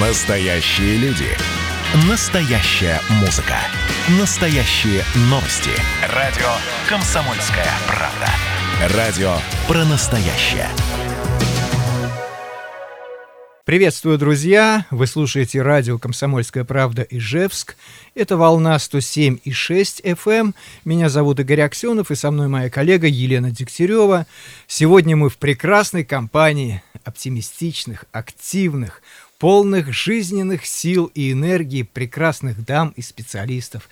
Настоящие люди. Настоящая музыка. Настоящие новости. Радио «Комсомольская правда». Радио про настоящее. Приветствую, друзья! Вы слушаете радио «Комсомольская правда» Ижевск. Это волна 107,6 FM. Эм. Меня зовут Игорь Аксенов, и со мной моя коллега Елена Дегтярева. Сегодня мы в прекрасной компании оптимистичных, активных, полных жизненных сил и энергии прекрасных дам и специалистов.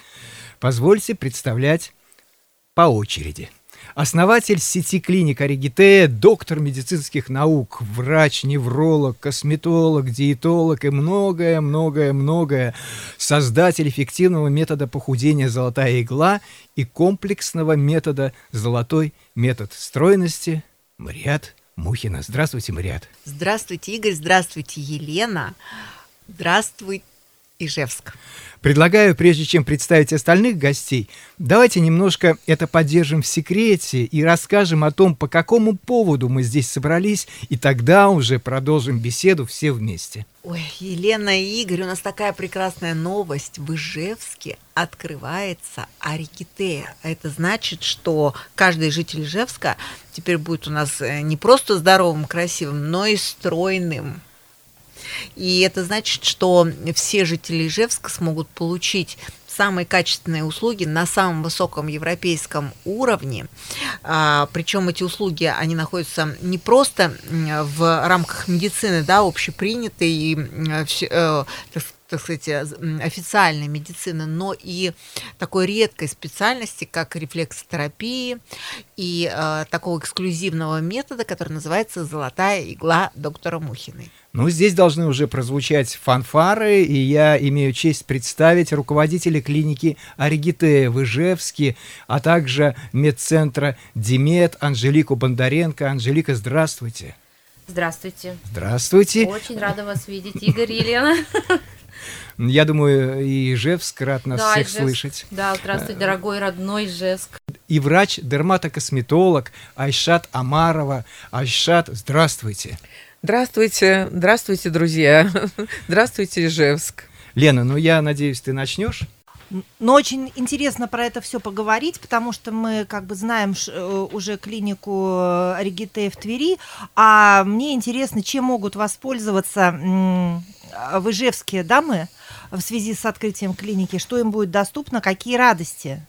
Позвольте представлять по очереди. Основатель сети клиник Оригитея, доктор медицинских наук, врач, невролог, косметолог, диетолог и многое-многое-многое. Создатель эффективного метода похудения «Золотая игла» и комплексного метода «Золотой метод стройности» Мариат Мухина. Здравствуйте, Мариат. Здравствуйте, Игорь. Здравствуйте, Елена. Здравствуй, Ижевск. Предлагаю, прежде чем представить остальных гостей, давайте немножко это поддержим в секрете и расскажем о том, по какому поводу мы здесь собрались, и тогда уже продолжим беседу все вместе. Ой, Елена и Игорь, у нас такая прекрасная новость. В Ижевске открывается Арикитея. Это значит, что каждый житель Ижевска теперь будет у нас э, не просто здоровым, красивым, но и стройным. И это значит, что все жители Ижевска смогут получить самые качественные услуги на самом высоком европейском уровне. А, причем эти услуги, они находятся не просто в рамках медицины, да, общепринятой и э, так сказать, официальной медицины, но и такой редкой специальности, как рефлексотерапии и э, такого эксклюзивного метода, который называется «Золотая игла доктора Мухиной». Ну, здесь должны уже прозвучать фанфары, и я имею честь представить руководителя клиники Аригитея в Ижевске, а также медцентра Димет Анжелику Бондаренко. Анжелика, здравствуйте. Здравствуйте. Здравствуйте. Очень рада вас видеть, Игорь и Елена. Я думаю, и Ижевск рад нас да, всех Ижевск. слышать. Да, здравствуй, дорогой родной Ижевск. И врач-дерматокосметолог Айшат Амарова. Айшат, здравствуйте. Здравствуйте, здравствуйте, друзья. Здравствуйте, Ижевск. Лена, ну я надеюсь, ты начнешь? Но очень интересно про это все поговорить, потому что мы как бы знаем э, уже клинику э, Регите в Твери, а мне интересно, чем могут воспользоваться в Ижевске дамы в связи с открытием клиники, что им будет доступно, какие радости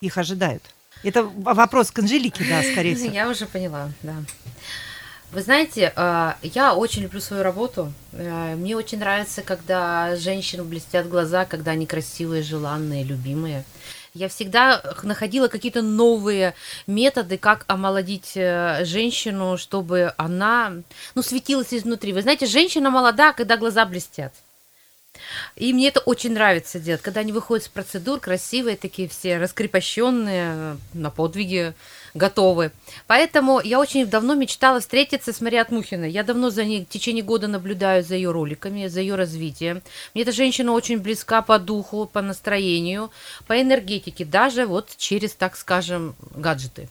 их ожидают. Это вопрос к Анжелике, да, скорее всего. Я уже поняла, да. Вы знаете, э, я очень люблю свою работу. Э, мне очень нравится, когда женщин блестят глаза, когда они красивые, желанные, любимые. Я всегда находила какие-то новые методы, как омолодить э, женщину, чтобы она, ну, светилась изнутри. Вы знаете, женщина молода, когда глаза блестят. И мне это очень нравится делать, когда они выходят с процедур, красивые такие все, раскрепощенные, на подвиги готовы. Поэтому я очень давно мечтала встретиться с Мариат Мухиной. Я давно за ней в течение года наблюдаю за ее роликами, за ее развитием. Мне эта женщина очень близка по духу, по настроению, по энергетике, даже вот через, так скажем, гаджеты.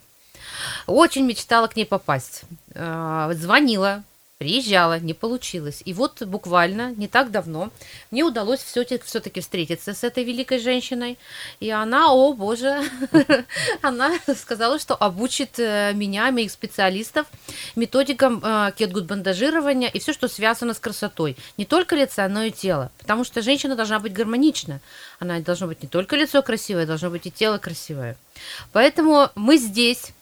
Очень мечтала к ней попасть. А, звонила, Приезжала, не получилось. И вот буквально не так давно мне удалось все-таки встретиться с этой великой женщиной. И она, о боже, она сказала, что обучит э, меня, моих специалистов, методикам э, кетгуд-бандажирования и все, что связано с красотой. Не только лица, но и тело. Потому что женщина должна быть гармонична. Она должна быть не только лицо красивое, должно быть и тело красивое. Поэтому мы здесь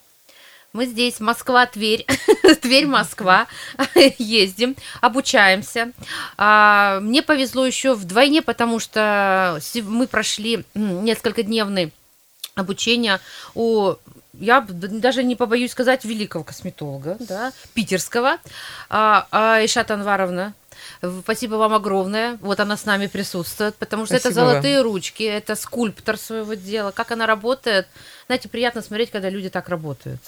мы здесь, Москва, Тверь, Тверь, Москва, ездим, обучаемся. А, мне повезло еще вдвойне, потому что мы прошли несколько дневный обучение у я даже не побоюсь сказать великого косметолога, да, питерского, а, а Ишат Анваровна, Спасибо вам огромное. Вот она с нами присутствует, потому что Спасибо это золотые вам. ручки, это скульптор своего дела. Как она работает, знаете, приятно смотреть, когда люди так работают.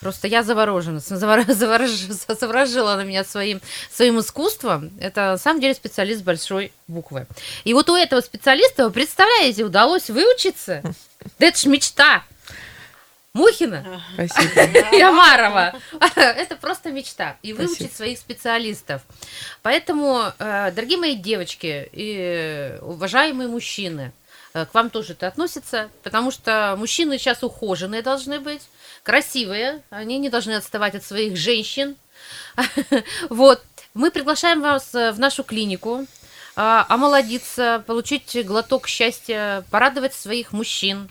Просто я заворожена, заворожила на меня своим, своим искусством. Это на самом деле специалист большой буквы. И вот у этого специалиста, вы представляете, удалось выучиться. Да это ж мечта. Мухина Спасибо. и Амарова. Это просто мечта. И Спасибо. выучить своих специалистов. Поэтому, э, дорогие мои девочки и уважаемые мужчины, э, к вам тоже это относится, потому что мужчины сейчас ухоженные должны быть, красивые, они не должны отставать от своих женщин. Вот. Мы приглашаем вас э, в нашу клинику, а, омолодиться, получить глоток счастья, порадовать своих мужчин.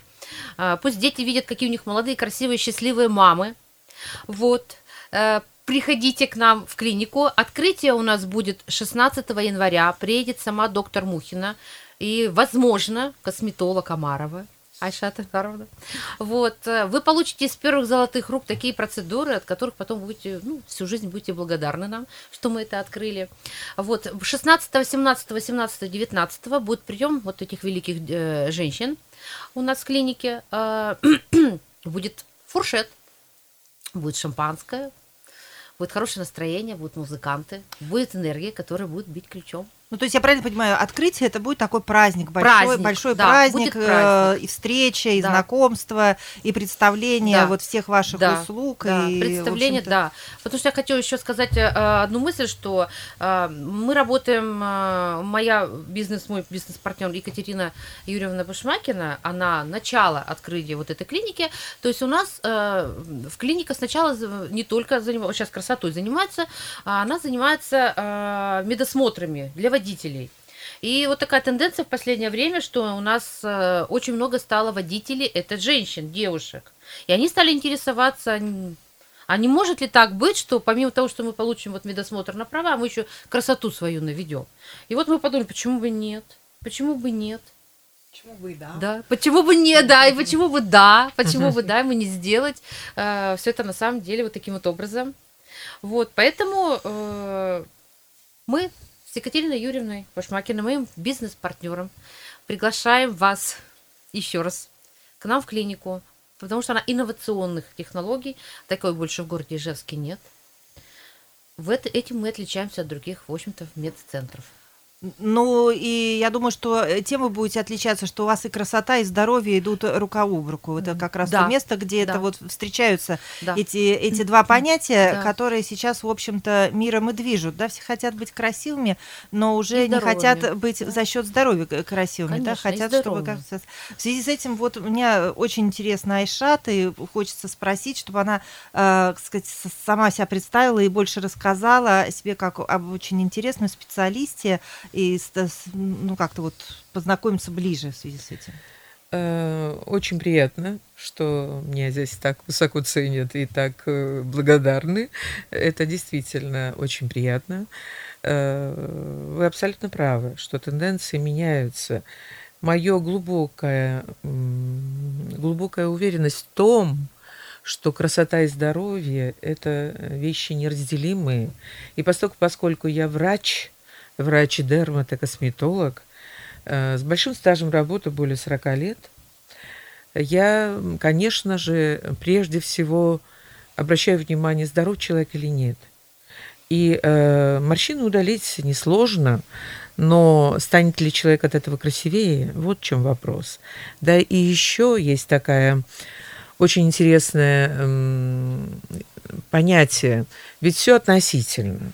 А, Пусть дети видят, какие у них молодые, красивые, счастливые мамы. Вот. Э, Приходите к нам в клинику. Открытие у нас будет 16 января. Приедет сама доктор Мухина и, возможно, косметолог Амарова. Айшата Каровна. Вот. э, Вы получите из первых золотых рук такие процедуры, от которых потом будете, ну, всю жизнь будете благодарны нам, что мы это открыли. Вот. 16, 17, 18, 19 будет прием вот этих великих э, женщин у нас в клинике. Э, будет фуршет, будет шампанское, будет хорошее настроение, будут музыканты, будет энергия, которая будет бить ключом. Ну, то есть я правильно понимаю, открытие это будет такой праздник, большой, Праздник, большой да, праздник, э, праздник. и встреча, и Да. знакомство, и представление Да. вот всех ваших Да, услуг. да, и, представление, да. Потому что я хочу еще сказать э, одну мысль, что э, мы работаем, моя бизнес, мой бизнес-партнер Екатерина Юрьевна Башмакина, она начало открытия вот этой клиники, то есть у нас в клиника сначала не только занимается, сейчас красотой занимается, а она занимается медосмотрами для водителей. И вот такая тенденция в последнее время, что у нас э, очень много стало водителей, это женщин, девушек. И они стали интересоваться, а не может ли так быть, что помимо того, что мы получим вот медосмотр на права, мы еще красоту свою наведем. И вот мы подумали, почему бы нет? Почему бы нет? Почему бы и да? Да, почему бы не, да, и почему бы да, почему бы да, ему не сделать все это на самом деле вот таким вот образом. Вот, поэтому э, мы с Екатериной Юрьевной Башмакиной, моим бизнес-партнером, приглашаем вас еще раз к нам в клинику, потому что она инновационных технологий, такой больше в городе Ижевске нет. В это, этим мы отличаемся от других, в общем-то, медцентров. Ну, и я думаю, что э, тем вы будете отличаться, что у вас и красота, и здоровье идут рука об руку. Это как раз Да, то место, где да. это вот встречаются Да. эти, эти два понятия, Да. которые сейчас, в общем-то, миром и движут. Да, все хотят быть красивыми, но уже не хотят быть за счет здоровья красивыми. да, Конечно, и хотят, чтобы как В связи с этим, вот меня очень интересно Айшат, и хочется спросить, чтобы она, э, сказать, сама себя представила и больше рассказала о себе как об очень интересном специалисте и ну как-то вот познакомиться ближе в связи с этим. Э, Очень приятно, что меня здесь так высоко ценят и так э, благодарны. Это действительно очень приятно. Э, Вы абсолютно правы, что тенденции меняются. Мое глубокая, глубокая уверенность в том, что красота и здоровье – это вещи неразделимые. И поскольку, поскольку я врач, врач-дерматокосметолог, э, с большим стажем работы, более 40 лет, я, конечно же, прежде всего обращаю внимание, здоров человек или нет. И э, морщины удалить несложно, но станет ли человек от этого красивее, вот в чем вопрос. Да и еще есть такая очень интересное м, понятие, ведь все относительно.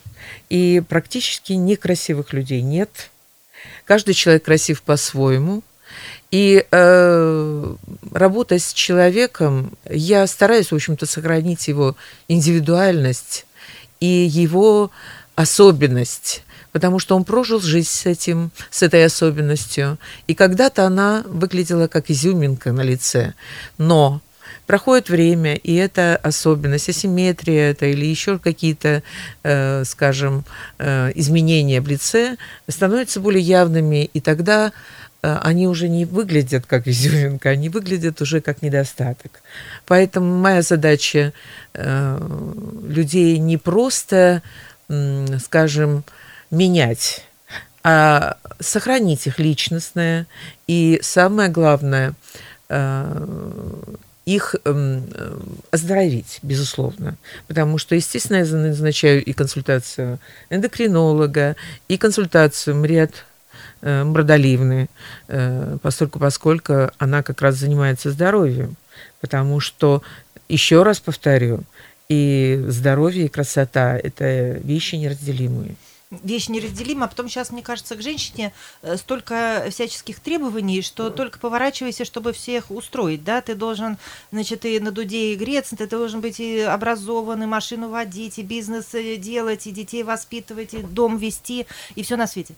И практически некрасивых людей нет. Каждый человек красив по-своему. И э, работая с человеком, я стараюсь, в общем-то, сохранить его индивидуальность и его особенность, потому что он прожил жизнь с этим, с этой особенностью, и когда-то она выглядела как изюминка на лице, но проходит время, и эта особенность, асимметрия это или еще какие-то, э, скажем, э, изменения в лице становятся более явными, и тогда э, они уже не выглядят как изюминка, они выглядят уже как недостаток. Поэтому моя задача людей не просто, скажем, менять, а сохранить их личностное и самое главное их эм, э, оздоровить, безусловно. Потому что, естественно, я назначаю и консультацию эндокринолога, и консультацию Мред э, Мрадоливны, э, поскольку, поскольку она как раз занимается здоровьем. Потому что, еще раз повторю, и здоровье, и красота – это вещи неразделимые вещь неразделима, а потом сейчас, мне кажется, к женщине э, столько всяческих требований, что только поворачивайся, чтобы всех устроить, да, ты должен, значит, и на дуде и греться, ты должен быть и образованный, машину водить, и бизнес э, делать, и детей воспитывать, и дом вести, и все на свете.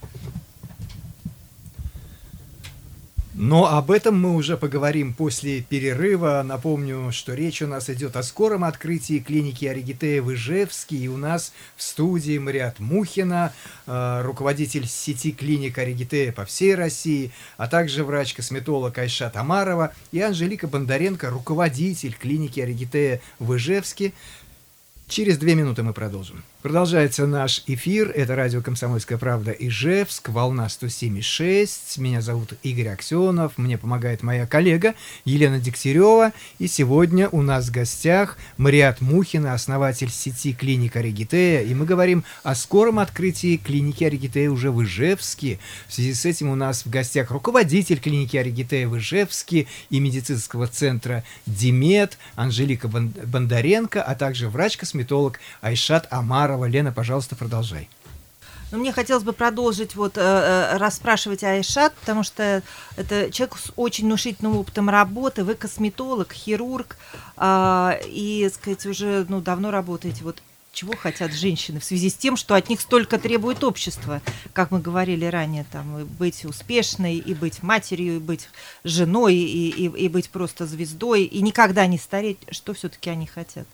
Но об этом мы уже поговорим после перерыва. Напомню, что речь у нас идет о скором открытии клиники Оригитея в Ижевске. И у нас в студии Мариат Мухина, э, руководитель сети клиник Оригитея по всей России, а также врач-косметолог Айша Тамарова и Анжелика Бондаренко, руководитель клиники Оригитея в Ижевске. Через две минуты мы продолжим. Продолжается наш эфир. Это радио «Комсомольская правда» Ижевск, волна 107,6. Меня зовут Игорь Аксенов. Мне помогает моя коллега Елена Дегтярева. И сегодня у нас в гостях Мариат Мухина, основатель сети клиник Оригитея. И мы говорим о скором открытии клиники Оригитея уже в Ижевске. В связи с этим у нас в гостях руководитель клиники Оригитея в Ижевске и медицинского центра Димет Анжелика Бондаренко, а также врач-косметолог Айшат Амар Захарова. Лена, пожалуйста, продолжай. Ну, мне хотелось бы продолжить вот э, э, расспрашивать Айшат, потому что это человек с очень внушительным опытом работы, вы косметолог, хирург, э, и, сказать, уже ну, давно работаете. Вот чего хотят женщины в связи с тем, что от них столько требует общество, как мы говорили ранее, там, быть успешной, и быть матерью, и быть женой, и, и, и быть просто звездой, и никогда не стареть, что все-таки они хотят?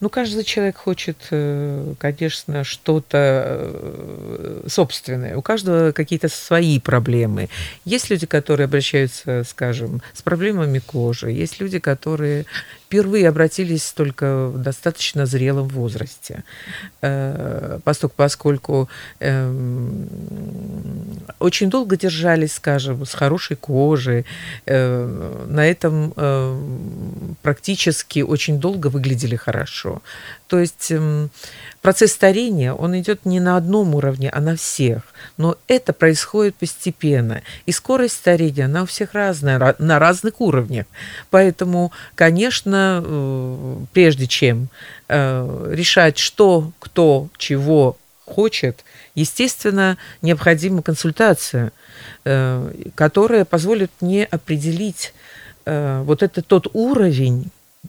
Ну, каждый человек хочет, э, конечно, что-то э, собственное. У каждого какие-то свои проблемы. Есть люди, которые обращаются, скажем, с проблемами кожи. Есть люди, которые впервые обратились только в достаточно зрелом возрасте, э, поскольку, эм, очень долго держались, скажем, с хорошей кожей, э, на этом э, практически очень долго выглядели хорошо. То есть эм, процесс старения, он идет не на одном уровне, а на всех. Но это происходит постепенно. И скорость старения, она у всех разная, на разных уровнях. Поэтому, конечно, э, прежде чем э, решать, что, кто, чего хочет, естественно, необходима консультация, э, которая позволит мне определить вот это тот уровень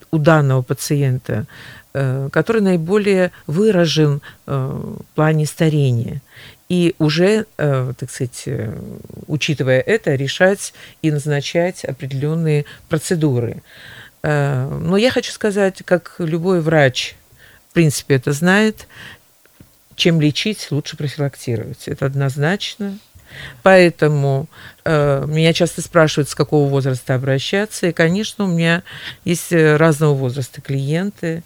у данного пациента, который наиболее выражен в плане старения. И уже, так сказать, учитывая это, решать и назначать определенные процедуры. Но я хочу сказать, как любой врач, в принципе, это знает, чем лечить, лучше профилактировать. Это однозначно. Поэтому э, меня часто спрашивают, с какого возраста обращаться. И, конечно, у меня есть разного возраста клиенты.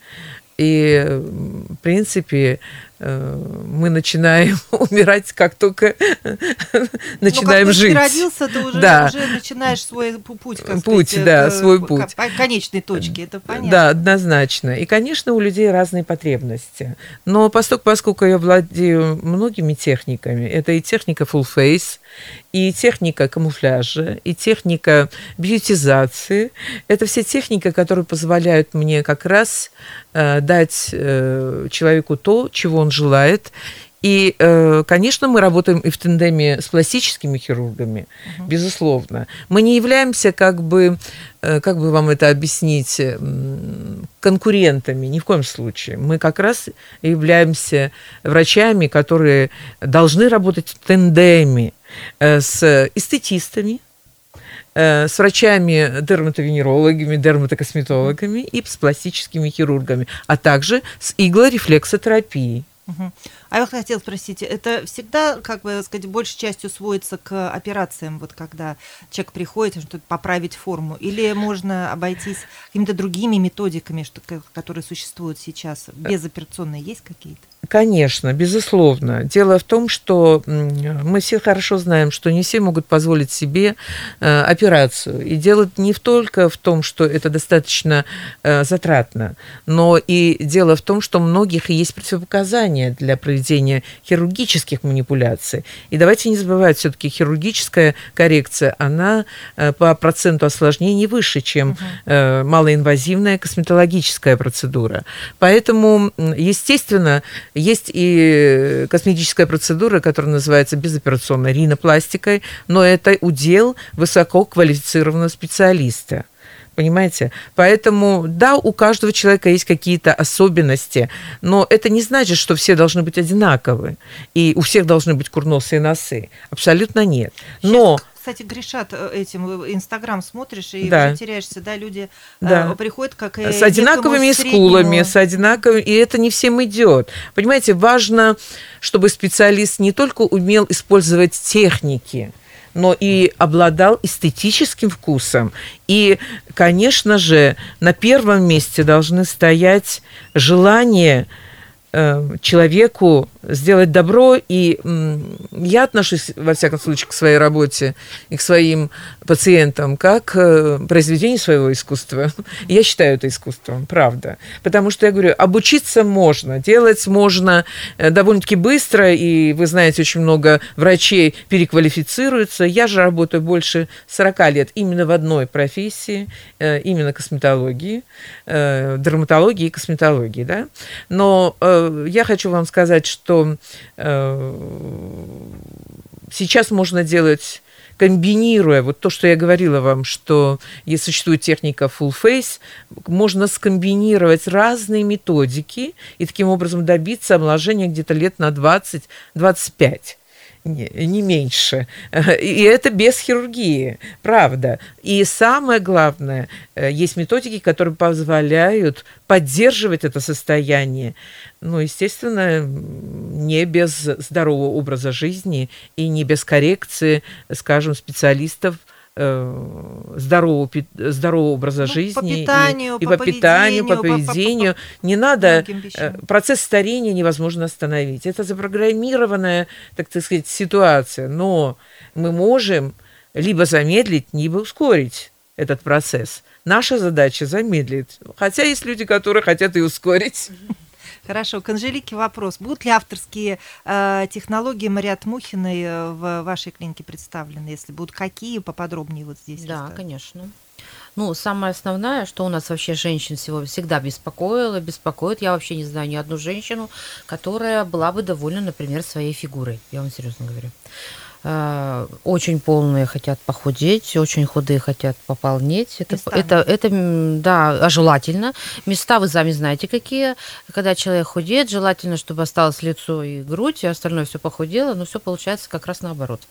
И, в принципе, Э, мы начинаем умирать, как только начинаем ну, как жить. Ты родился, ты уже, да. уже начинаешь свой путь, как путь, сказать, да, свой путь, конечной точке, это понятно. Да, однозначно. И, конечно, у людей разные потребности. Но поскольку, поскольку я владею многими техниками, это и техника full face, и техника камуфляжа, и техника бьютизации, это все техники, которые позволяют мне как раз э, дать э, человеку то, чего он он желает. И, э, конечно, мы работаем и в тандеме с пластическими хирургами, угу. безусловно. Мы не являемся, как бы, э, как бы вам это объяснить, конкурентами, ни в коем случае. Мы как раз являемся врачами, которые должны работать в тандеме э, с эстетистами, с врачами, дерматовенерологами, дерматокосметологами и с пластическими хирургами, а также с иглорефлексотерапией. Угу. А я хотела спросить, это всегда, как бы сказать, большей частью сводится к операциям, вот когда человек приходит, чтобы поправить форму, или можно обойтись какими-то другими методиками, что, которые существуют сейчас, безоперационные есть какие-то? Конечно, безусловно. Дело в том, что мы все хорошо знаем, что не все могут позволить себе э, операцию. И дело не только в том, что это достаточно э, затратно, но и дело в том, что у многих есть противопоказания для проведения хирургических манипуляций. И давайте не забывать, все-таки хирургическая коррекция, она э, по проценту осложнений выше, чем угу. малоинвазивная косметологическая процедура. Поэтому, естественно, есть и косметическая процедура, которая называется безоперационной ринопластикой, но это удел высококвалифицированного специалиста. Понимаете? Поэтому, да, у каждого человека есть какие-то особенности, но это не значит, что все должны быть одинаковы, и у всех должны быть курносые носы. Абсолютно нет. Но кстати, грешат э, этим. Э, Инстаграм смотришь и да. уже теряешься, да, люди э, да. приходят как с одинаковыми скулами, с одинаковыми, и это не всем идет. Понимаете, важно, чтобы специалист не только умел использовать техники, но и обладал эстетическим вкусом. И, конечно же, на первом месте должны стоять желание человеку сделать добро, и я отношусь, во всяком случае, к своей работе и к своим пациентам как э, произведению своего искусства. Я считаю это искусством, правда. Потому что, я говорю, обучиться можно, делать можно э, довольно-таки быстро, и вы знаете, очень много врачей переквалифицируются. Я же работаю больше 40 лет именно в одной профессии, э, именно косметологии, дерматологии и косметологии, да. Но я хочу вам сказать, что э, сейчас можно делать комбинируя вот то, что я говорила вам, что если существует техника full face, можно скомбинировать разные методики и таким образом добиться омоложения где-то лет на 20-25 не, не меньше. И это без хирургии, правда. И самое главное, э, есть методики, которые позволяют поддерживать это состояние, ну, естественно, не без здорового образа жизни и не без коррекции, скажем, специалистов, Э, здорового, здорового образа ну, жизни по питанию, и, по, и по питанию, по поведению. По, по, не надо э, процесс старения невозможно остановить. Это запрограммированная, так сказать, ситуация. Но мы можем либо замедлить, либо ускорить этот процесс. Наша задача замедлить. Хотя есть люди, которые хотят и ускорить. Хорошо, к Анжелике вопрос. Будут ли авторские э, технологии Мариат Мухиной э, в вашей клинике представлены? Если будут, какие поподробнее вот здесь? Да, рассказать? конечно. Ну, самое основное, что у нас вообще женщин всего всегда беспокоило, беспокоит. Я вообще не знаю ни одну женщину, которая была бы довольна, например, своей фигурой. Я вам серьезно говорю. Э, очень полные хотят похудеть, очень худые хотят пополнеть. Это, это, это, да, а желательно. Места вы сами знаете какие. Когда человек худеет, желательно, чтобы осталось лицо и грудь, и остальное все похудело, но все получается как раз наоборот.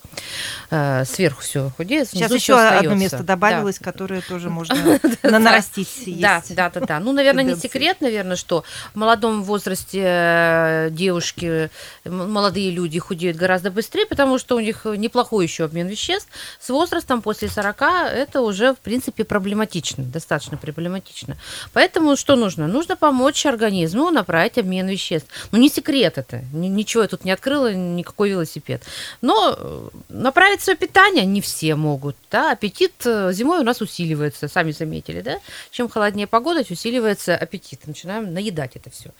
Э, сверху все худеет, Сейчас еще одно место добавилось, да. которое тоже можно нарастить. Да, да, да, да. Ну, наверное, не секрет, наверное, что в молодом возрасте э, девушки, молодые люди худеют гораздо быстрее, потому что у них них неплохой еще обмен веществ. С возрастом после 40 это уже, в принципе, проблематично, достаточно проблематично. Поэтому что нужно? Нужно помочь организму направить обмен веществ. Ну, не секрет это. Ничего я тут не открыла, никакой велосипед. Но э, направить свое питание не все могут. Да? Аппетит э, зимой у нас усиливается, сами заметили, да? Чем холоднее погода, усиливается аппетит. Начинаем наедать это все.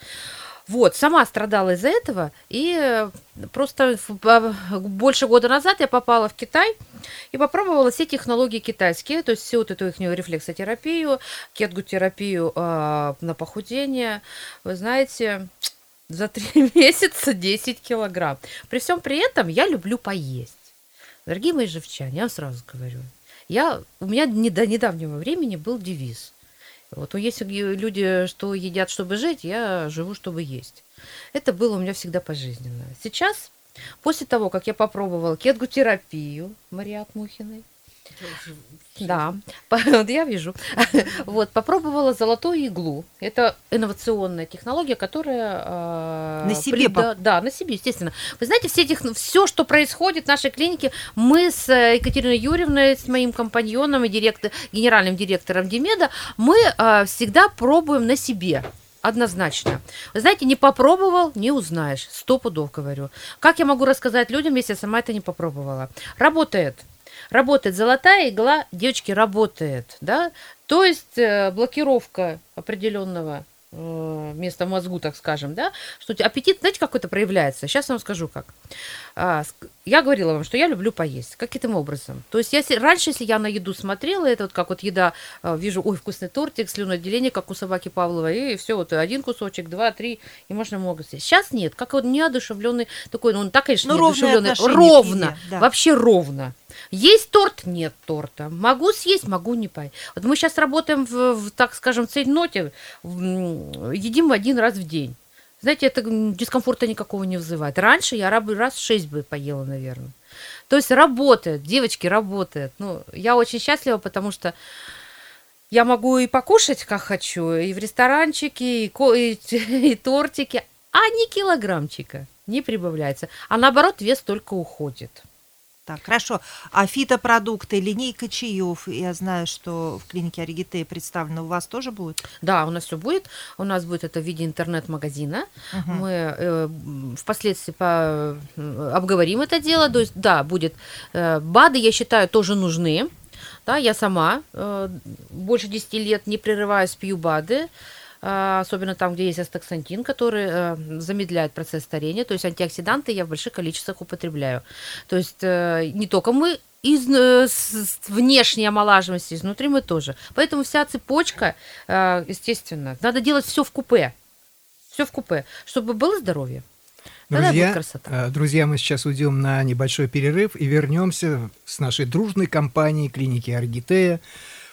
Вот, сама страдала из-за этого, и э, просто больше года назад я попала в Китай и попробовала все технологии китайские, то есть всю вот эту их рефлексотерапию, кетгутерапию э, на похудение. Вы знаете, за три месяца 10 килограмм. При всем при этом я люблю поесть. Дорогие мои живчане, я вам сразу говорю, я, у меня не, до недавнего времени был девиз – вот есть люди, что едят, чтобы жить, я живу, чтобы есть. Это было у меня всегда пожизненно. Сейчас, после того, как я попробовала кетгутерапию Мариат Мухиной, да, вот я вижу. Вот, попробовала золотую иглу. Это инновационная технология, которая... А, на себе? Да, да, на себе, естественно. Вы знаете, все, тех, все, что происходит в нашей клинике, мы с э, Екатериной Юрьевной, с моим компаньоном и директор, генеральным директором Демеда, мы а, всегда пробуем на себе. Однозначно. Вы знаете, не попробовал, не узнаешь. Сто пудов говорю. Как я могу рассказать людям, если я сама это не попробовала? Работает. Работает золотая игла, девочки, работает, да? То есть э, блокировка определенного э, места в мозгу, так скажем, да, что аппетит, знаете, какой-то проявляется. Сейчас я вам скажу как. А, я говорила вам, что я люблю поесть. Каким образом? То есть я раньше, если я на еду смотрела, это вот как вот еда, а, вижу, ой, вкусный тортик, слюноотделение, как у собаки Павлова, и все, вот один кусочек, два, три, и можно много съесть. Сейчас нет, как вот неодушевленный такой, ну, так, конечно, ну, неодушевленный, ровно, да. вообще ровно. Есть торт? Нет торта. Могу съесть, могу не поесть. Вот мы сейчас работаем в, в так скажем, цейтноте, едим один раз в день. Знаете, это дискомфорта никакого не вызывает. Раньше я раз в шесть бы поела, наверное. То есть работает, девочки, работает. Ну, я очень счастлива, потому что я могу и покушать, как хочу, и в ресторанчике, и, и, и тортики, а не килограммчика не прибавляется. А наоборот, вес только уходит. Так, хорошо. А фитопродукты, линейка чаев, я знаю, что в клинике Оригитея представлено, у вас тоже будет? Да, у нас все будет. У нас будет это в виде интернет-магазина. Угу. Мы э, впоследствии по, обговорим это дело. То есть, да, будет. Э, БАДы, я считаю, тоже нужны. Да, я сама э, больше 10 лет не прерываясь пью БАДы. Особенно там, где есть астаксантин, который э, замедляет процесс старения. То есть антиоксиданты я в больших количествах употребляю. То есть э, не только мы из э, с, внешней омолаживаемости, изнутри мы тоже. Поэтому вся цепочка, естественно, надо делать все в купе. Все в купе, чтобы было здоровье. Друзья, друзья, мы сейчас уйдем на небольшой перерыв и вернемся с нашей дружной компанией клиники Аргитея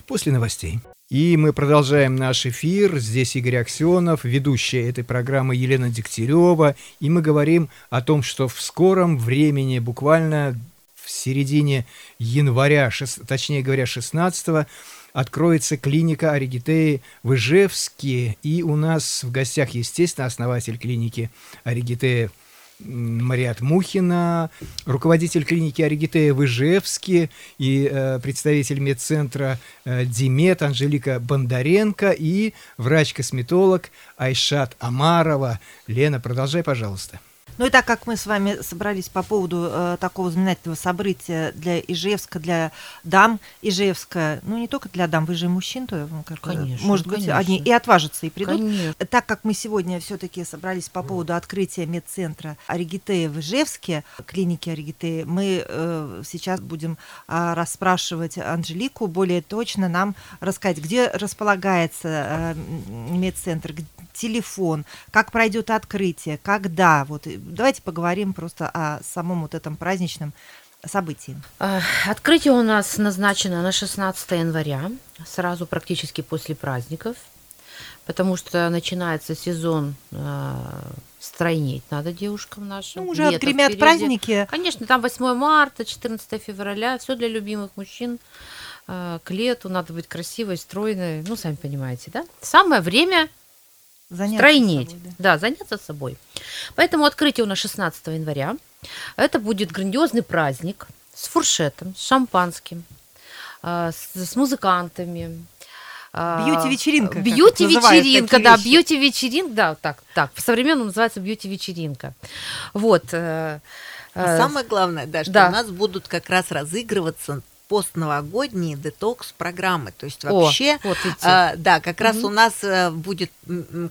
после новостей. И мы продолжаем наш эфир. Здесь Игорь Аксенов, ведущая этой программы Елена Дегтярева. И мы говорим о том, что в скором времени, буквально в середине января, точнее говоря, 16 откроется клиника Оригитеи в Ижевске. И у нас в гостях, естественно, основатель клиники Оригитея Мариат Мухина, руководитель клиники Оригитея в Ижевске и э, представитель медцентра э, Димет Анжелика Бондаренко и врач-косметолог Айшат Амарова. Лена, продолжай, пожалуйста. Ну и так как мы с вами собрались по поводу э, такого знаменательного события для Ижевска, для дам Ижевска, ну не только для дам, вы же мужчин, то ну, как, конечно, может быть, конечно. они и отважатся и придут. Конечно. Так как мы сегодня все-таки собрались по поводу открытия медцентра Оригитея в Ижевске, клиники Оригитея, мы э, сейчас будем э, расспрашивать Анжелику более точно нам рассказать, где располагается э, медцентр, телефон, как пройдет открытие, когда. Вот давайте поговорим просто о самом вот этом праздничном событии. А, открытие у нас назначено на 16 января, сразу практически после праздников, потому что начинается сезон э, стройнеть надо девушкам нашим. Ну, уже отгремят впереди. праздники. Конечно, там 8 марта, 14 февраля, все для любимых мужчин. Э, к лету надо быть красивой, стройной, ну, сами понимаете, да? Самое время Заняться стройнеть. Собой, да. да, заняться собой. Поэтому открытие у нас 16 января. Это будет грандиозный праздник с фуршетом, с шампанским, а, с, с музыкантами. А, бьюти-вечеринка. Бьюти-вечеринка, да, бьюти-вечеринка, да, так, так, по современному называется бьюти-вечеринка. Вот. Э, э, самое главное, да, что да. у нас будут как раз разыгрываться постновогодние детокс-программы. То есть вообще, О, вот э, да, как раз у нас э, будет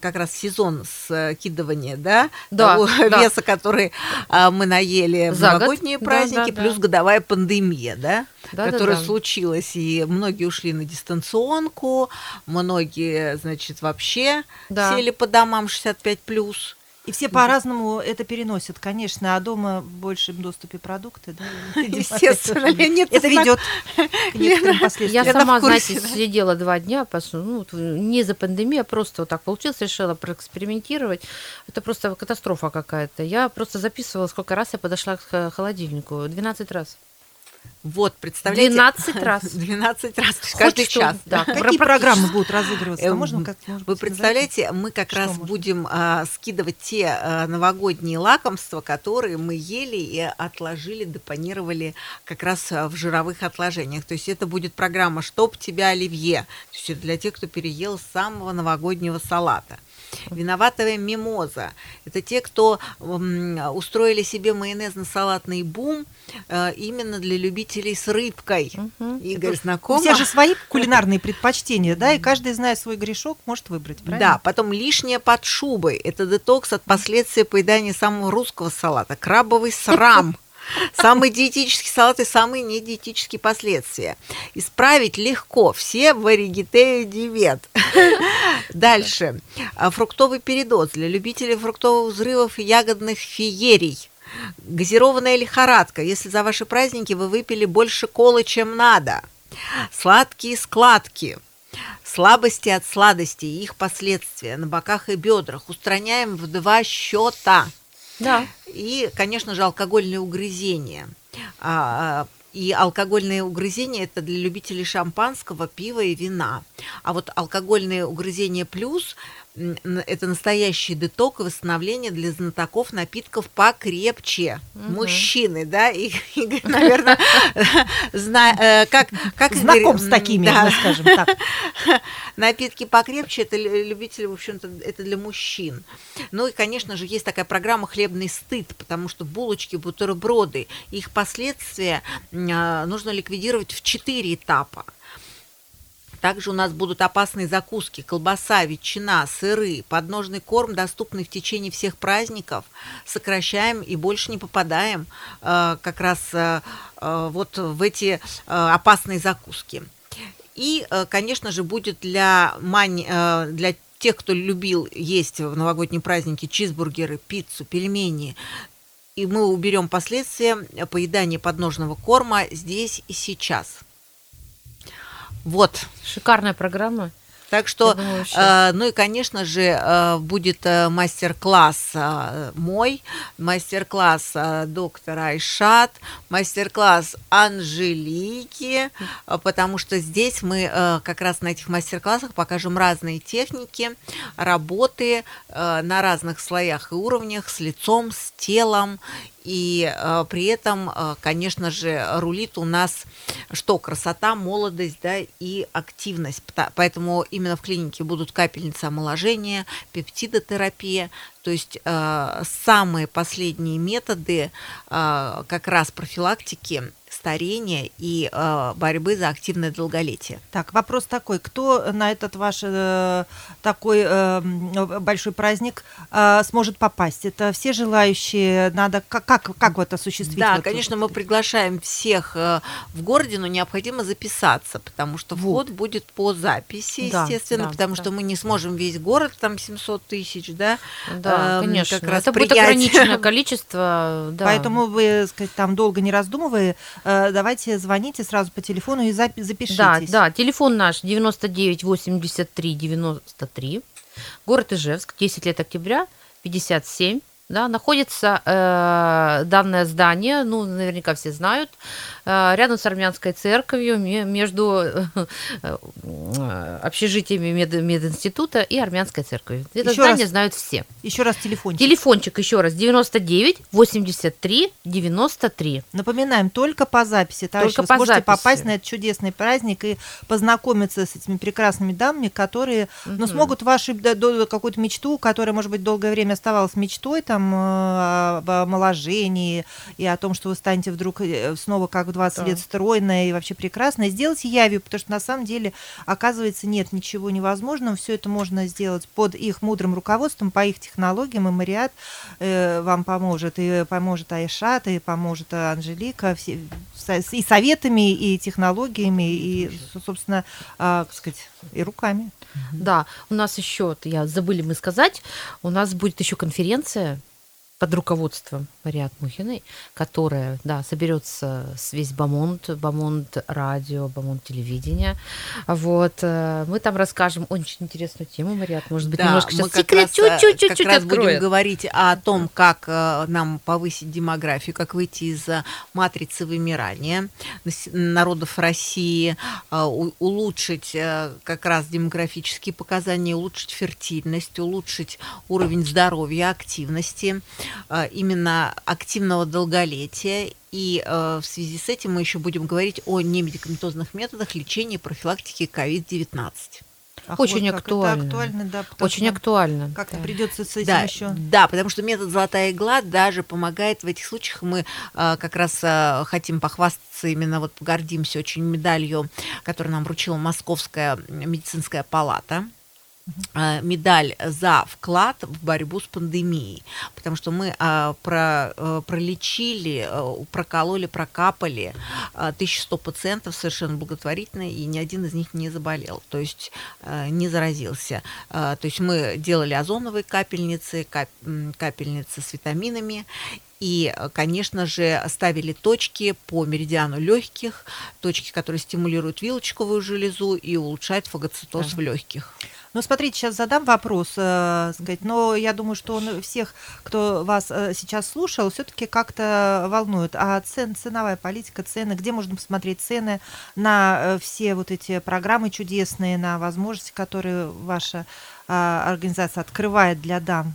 как раз сезон скидывания, да, да того да. веса, который э, мы наели в новогодние год. праздники, да, да, плюс да. годовая пандемия, да, да которая да, да. случилась, и многие ушли на дистанционку, многие, значит, вообще да. сели по домам 65 плюс. И все по-разному это переносят, конечно, а дома в большем доступе продукты, да? Естественно, нет. Это ведет к некоторым последствиям. Я сама, знаете, сидела два дня, ну, не за пандемию, а просто вот так получилось, решила проэкспериментировать. Это просто катастрофа какая-то. Я просто записывала, сколько раз я подошла к холодильнику. 12 раз. Вот, представляете? 12 раз. 12 раз, Хоть каждый что, час. Да. Какие программы будут разыгрываться? Эм, можно как Вы представляете, мы как что раз можно? будем а, скидывать те а, новогодние лакомства, которые мы ели и отложили, депонировали как раз а, в жировых отложениях. То есть это будет программа «Чтоб тебя, Оливье». То есть это для тех, кто переел самого новогоднего салата. Виноватая мимоза. Это те, кто устроили себе майонезно-салатный бум э, именно для любителей с рыбкой. Мгм. Игорь, У знакома? всех же свои кулинарные предпочтения, да, и каждый, зная свой грешок, может выбрать, правильно? Да, потом лишнее под шубой. Это детокс от последствий поедания самого русского салата. Крабовый срам. Самый диетический салат и самые недиетические последствия. Исправить легко. Все в Оригитею диет. Дальше. А, Фруктовый передоз для любителей фруктовых взрывов и ягодных феерий. Газированная лихорадка. Если за ваши праздники вы выпили больше колы, чем надо. Сладкие складки. Слабости от сладости и их последствия на боках и бедрах устраняем в два счета. Да. И, конечно же, алкогольные угрызения. А, а, И алкогольные угрызения это для любителей шампанского, пива и вина. А вот алкогольные угрызения плюс это настоящий деток и восстановление для знатоков напитков покрепче. Мужчины, да, и, Игорь, наверное, зна- э, как, как Знаком с такими, да. скажем так. Напитки покрепче, это лю- любители, в общем-то, это для мужчин. Ну и, конечно же, есть такая программа «Хлебный стыд», потому что булочки, бутерброды, их последствия а, нужно ликвидировать в четыре этапа. Также у нас будут опасные закуски, колбаса, ветчина, сыры, подножный корм, доступный в течение всех праздников. Сокращаем и больше не попадаем э, как раз э, э, вот в эти э, опасные закуски. И, э, конечно же, будет для, мань, э, для тех, кто любил есть в новогодние праздники чизбургеры, пиццу, пельмени, и мы уберем последствия поедания подножного корма здесь и сейчас. Вот. Шикарная программа. Так что, думаю, э, ну и, конечно же, э, будет э, мастер-класс э, мой, мастер-класс э, доктора Айшат, мастер-класс Анжелики, э, потому что здесь мы как раз на этих мастер-классах покажем разные техники работы на разных слоях и уровнях с лицом, с телом. И э, при этом, э, конечно же, рулит у нас что? Красота, молодость, да, и активность. Поэтому именно в клинике будут капельницы омоложения, пептидотерапия, то есть э, самые последние методы э, как раз профилактики старения и э, борьбы за активное долголетие. Так, вопрос такой, кто на этот ваш э, такой э, большой праздник э, сможет попасть? Это все желающие, надо, как, как, как вот осуществить? Да, вот конечно, мы приглашаем всех э, в городе, но необходимо записаться, потому что вход будет по записи, Да, естественно, да, потому да. что мы не сможем весь город, там 700 тысяч, да, Да, эм, конечно. как раз Это будет ограниченное количество. Да. Поэтому вы, сказать, там долго не раздумывая, э, давайте звоните сразу по телефону и запи- запишитесь. Да, да, телефон наш 99 83 93, город Ижевск, 10 лет октября, 57. Да, находится э, данное здание, ну, наверняка все знают, э, рядом с армянской церковью, ме- между э, э, общежитиями мед, мединститута и армянской церковью. Это Ещё здание раз. знают все. Еще раз телефончик. Телефончик еще раз 99 83 93. Напоминаем, только по записи, товарищи, Только вы по сможете записи. попасть на этот чудесный праздник и познакомиться с этими прекрасными дамами, которые ну, смогут вашу да, какую-то мечту, которая, может быть, долгое время оставалась мечтой, там, э, об омоложении и о том, что вы станете вдруг э, снова как в 20 Да. лет стройная и вообще прекрасная, сделать явью, потому что на самом деле, оказывается, нет ничего невозможного, все это можно сделать под их мудрым руководством, по их технологиям, и Мариат э, вам поможет, и поможет Айшат, и поможет Анжелика, все, и советами, и технологиями, и, собственно, а, как сказать, и руками. Да, у нас еще, я забыли мы сказать, у нас будет еще конференция под руководством Мариат Мухиной, которая, да, соберется с весь Бамонт, Бамонт радио, Бамонт телевидение. Вот, э, мы там расскажем очень интересную тему, Мариат, может быть, Да, немножко сейчас секрет э, чуть-чуть, чуть-чуть раз будем откроет. говорить о том, как э, нам повысить демографию, как выйти из матрицы вымирания народов России, улучшить как раз демографические показания, улучшить фертильность, улучшить уровень здоровья, активности, именно активного долголетия. И э, в связи с этим мы еще будем говорить о немедикаментозных методах лечения и профилактики COVID-19. Ах, Очень вот как это актуально. актуально, да, потому Очень что актуально. Как-то да. придется с этим Да, еще. да, потому что метод золотая игла даже помогает в этих случаях. Мы а, как раз а, хотим похвастаться, именно вот гордимся очень медалью, которую нам вручила Московская медицинская палата. А, медаль за вклад в борьбу с пандемией, потому что мы а, про, э, пролечили, э, прокололи, прокапали а, 1100 пациентов совершенно благотворительно, и ни один из них не заболел, то есть э, не заразился. А, То есть мы делали озоновые капельницы, кап- капельницы с витаминами, и, э, конечно же, ставили точки по меридиану легких, точки, которые стимулируют вилочковую железу и улучшают фагоцитоз в легких. Ну, смотрите, сейчас задам вопрос, э, сказать, но я думаю, что он всех, кто вас э, сейчас слушал, все-таки как-то волнует. А цен, ценовая политика, цены, где можно посмотреть цены на э, все вот эти программы чудесные, на возможности, которые ваша а, организация открывает для дам?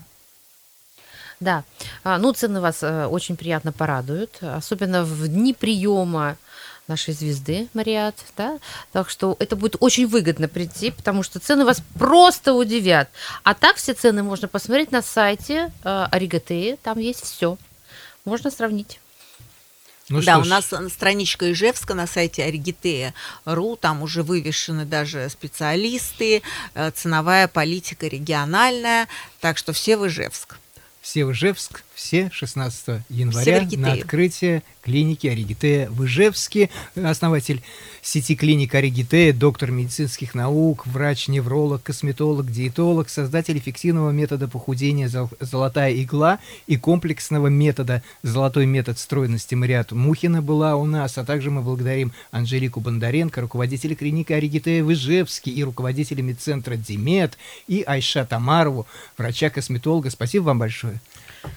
Да, А, ну цены вас э, очень приятно порадуют, особенно в дни приема нашей звезды Мариат, да, так что это будет очень выгодно прийти, потому что цены вас просто удивят. А так все цены можно посмотреть на сайте э, Аригатеи, там есть все, можно сравнить. Ну да, у нас страничка Ижевска на сайте Аригитея.ру, там уже вывешены даже специалисты, э, ценовая политика региональная, так что все в Ижевск. все в Ижевск, все 16 января на открытие клиники Аригитея в Ижевске. Основатель сети клиник Аригитея, доктор медицинских наук, врач-невролог, косметолог, диетолог, создатель эффективного метода похудения «Зол- «Золотая игла» и комплексного метода «Золотой метод стройности» Мариат Мухина была у нас, а также мы благодарим Анжелику Бондаренко, руководителя клиники Аригитея в Ижевске и руководителя медцентра Димет, и Айша Тамарову, врача-косметолога. Спасибо вам большое.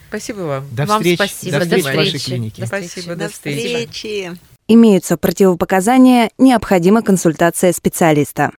Спасибо вам. До Вам встречи, спасибо, до до встречи в вашей клинике. До Спасибо, До до встречи. встречи. Имеются противопоказания, необходима консультация специалиста.